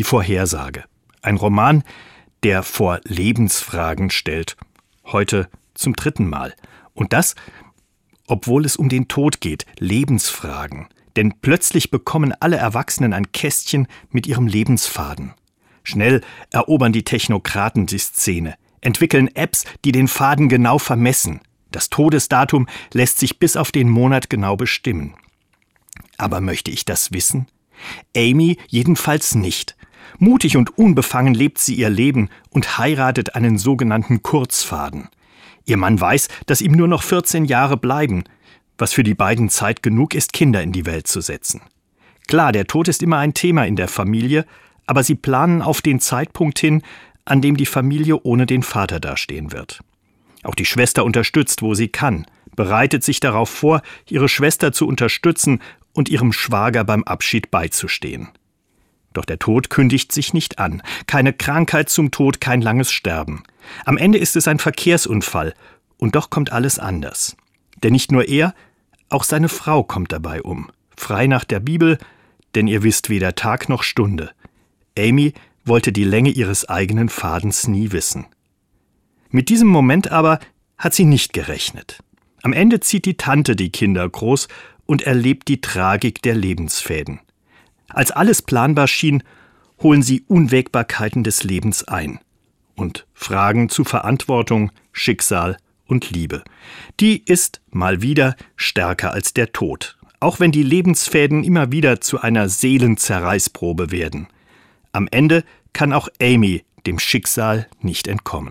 Die Vorhersage. Ein Roman, der vor Lebensfragen stellt. Heute zum dritten Mal. Und das, obwohl es um den Tod geht, Lebensfragen. Denn plötzlich bekommen alle Erwachsenen ein Kästchen mit ihrem Lebensfaden. Schnell erobern die Technokraten die Szene, entwickeln Apps, die den Faden genau vermessen. Das Todesdatum lässt sich bis auf den Monat genau bestimmen. Aber möchte ich das wissen? Amy jedenfalls nicht. Mutig und unbefangen lebt sie ihr Leben und heiratet einen sogenannten Kurzfaden. Ihr Mann weiß, dass ihm nur noch 14 Jahre bleiben, was für die beiden Zeit genug ist, Kinder in die Welt zu setzen. Klar, der Tod ist immer ein Thema in der Familie, aber sie planen auf den Zeitpunkt hin, an dem die Familie ohne den Vater dastehen wird. Auch die Schwester unterstützt, wo sie kann, bereitet sich darauf vor, ihre Schwester zu unterstützen und ihrem Schwager beim Abschied beizustehen. Doch der Tod kündigt sich nicht an. Keine Krankheit zum Tod, kein langes Sterben. Am Ende ist es ein Verkehrsunfall. Und doch kommt alles anders. Denn nicht nur er, auch seine Frau kommt dabei um. Frei nach der Bibel, denn ihr wisst weder Tag noch Stunde. Amy wollte die Länge ihres eigenen Fadens nie wissen. Mit diesem Moment aber hat sie nicht gerechnet. Am Ende zieht die Tante die Kinder groß und erlebt die Tragik der Lebensfäden. Als alles planbar schien, holen sie Unwägbarkeiten des Lebens ein und Fragen zu Verantwortung, Schicksal und Liebe. Die ist mal wieder stärker als der Tod, auch wenn die Lebensfäden immer wieder zu einer Seelenzerreißprobe werden. Am Ende kann auch Amy dem Schicksal nicht entkommen.